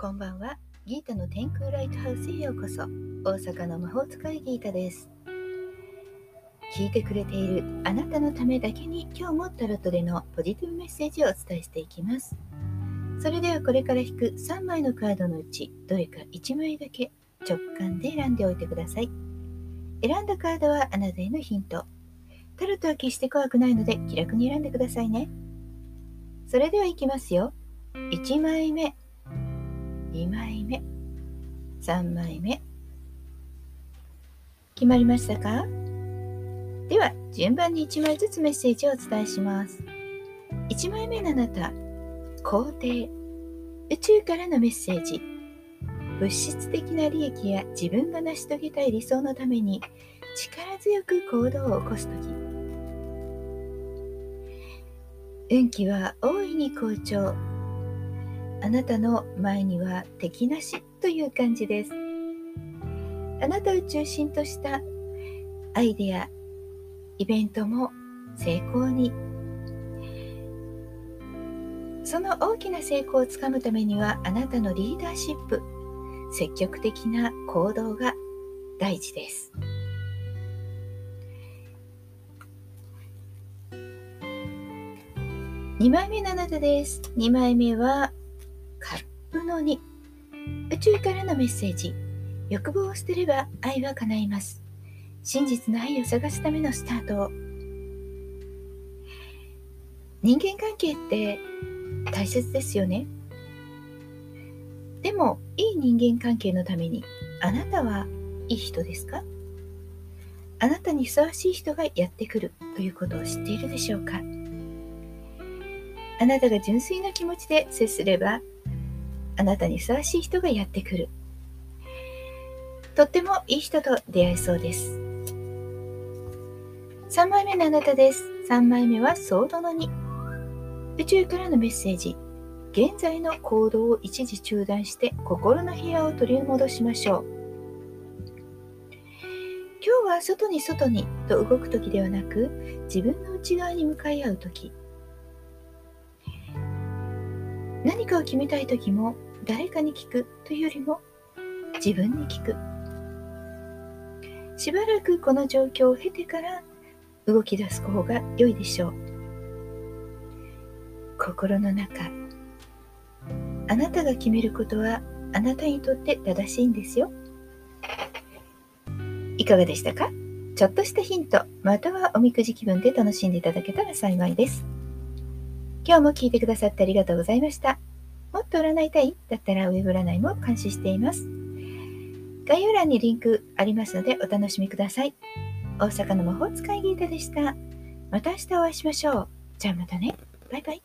こんばんは。ギータの天空ライトハウスへようこそ。大阪の魔法使いギータです。聞いてくれているあなたのためだけに今日もタロットでのポジティブメッセージをお伝えしていきます。それではこれから引く3枚のカードのうちどれか1枚だけ直感で選んでおいてください。選んだカードはあなたへのヒント。タロットは決して怖くないので気楽に選んでくださいね。それではいきますよ。1枚目。2枚目。3枚目。決まりましたか？では順番に1枚ずつメッセージをお伝えします。1枚目のあなた肯定。宇宙からのメッセージ。物質的な利益や自分が成し遂げたい理想のために力強く行動を起こす時。運気は大いに好調。あなたの前には敵なしという感じです。あなたを中心としたアイデア、イベントも成功に。その大きな成功をつかむためにはあなたのリーダーシップ、積極的な行動が大事です。2枚目のあなたです。2枚目はカップの2宇宙からのメッセージ。欲望を捨てれば愛は叶います。真実の愛を探すためのスタート。人間関係って大切ですよね。でもいい人間関係のためにあなたはいい人ですか？あなたにふさわしい人がやってくるということを知っているでしょうか？あなたが純粋な気持ちで接すればあなたにふさわしい人がやってくる。とってもいい人と出会えそうです。3枚目のあなたです。3枚目はソードの2。宇宙からのメッセージ。現在の行動を一時中断して心の部屋を取り戻しましょう。今日は外に外にと動く時ではなく自分の内側に向かい合う時何かを決めたい時も誰かに聞くというよりも自分に聞く。しばらくこの状況を経てから動き出す方が良いでしょう。心の中あなたが決めることはあなたにとって正しいんですよ。いかがでしたか？ちょっとしたヒントまたはおみくじ気分で楽しんでいただけたら幸いです。今日も聞いてくださってありがとうございました。もっと占いたい？だったらウェブ占いも監視しています。概要欄にリンクありますのでお楽しみください。大阪の魔法使いギータでした。また明日お会いしましょう。じゃあまたね。バイバイ。